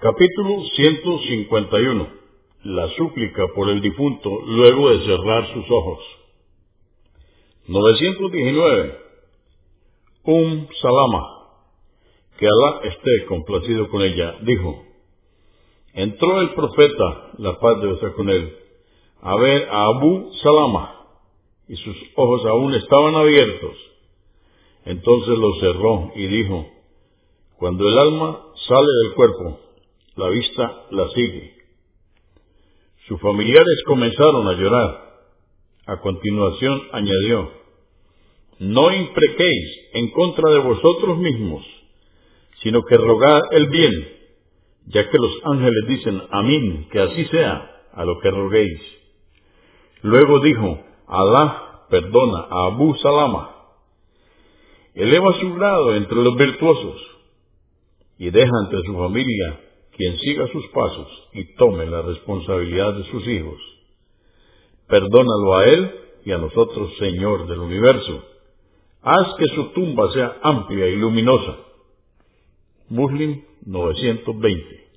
Capítulo 151. La súplica por el difunto luego de cerrar sus ojos. 919. Um Salama, que Alá esté complacido con ella, dijo, entró el profeta, la paz de Dios con él, a ver a Abu Salama, y sus ojos aún estaban abiertos. Entonces los cerró y dijo, cuando el alma sale del cuerpo, la vista la sigue. Sus familiares comenzaron a llorar. A continuación añadió, no imprequéis en contra de vosotros mismos, sino que rogad el bien, ya que los ángeles dicen amén, que así sea a lo que roguéis. Luego dijo, Alá perdona a Abu Salama, eleva su grado entre los virtuosos y deja entre su familia quien siga sus pasos y tome la responsabilidad de sus hijos. Perdónalo a él y a nosotros, Señor del universo. Haz que su tumba sea amplia y luminosa. Muslim 920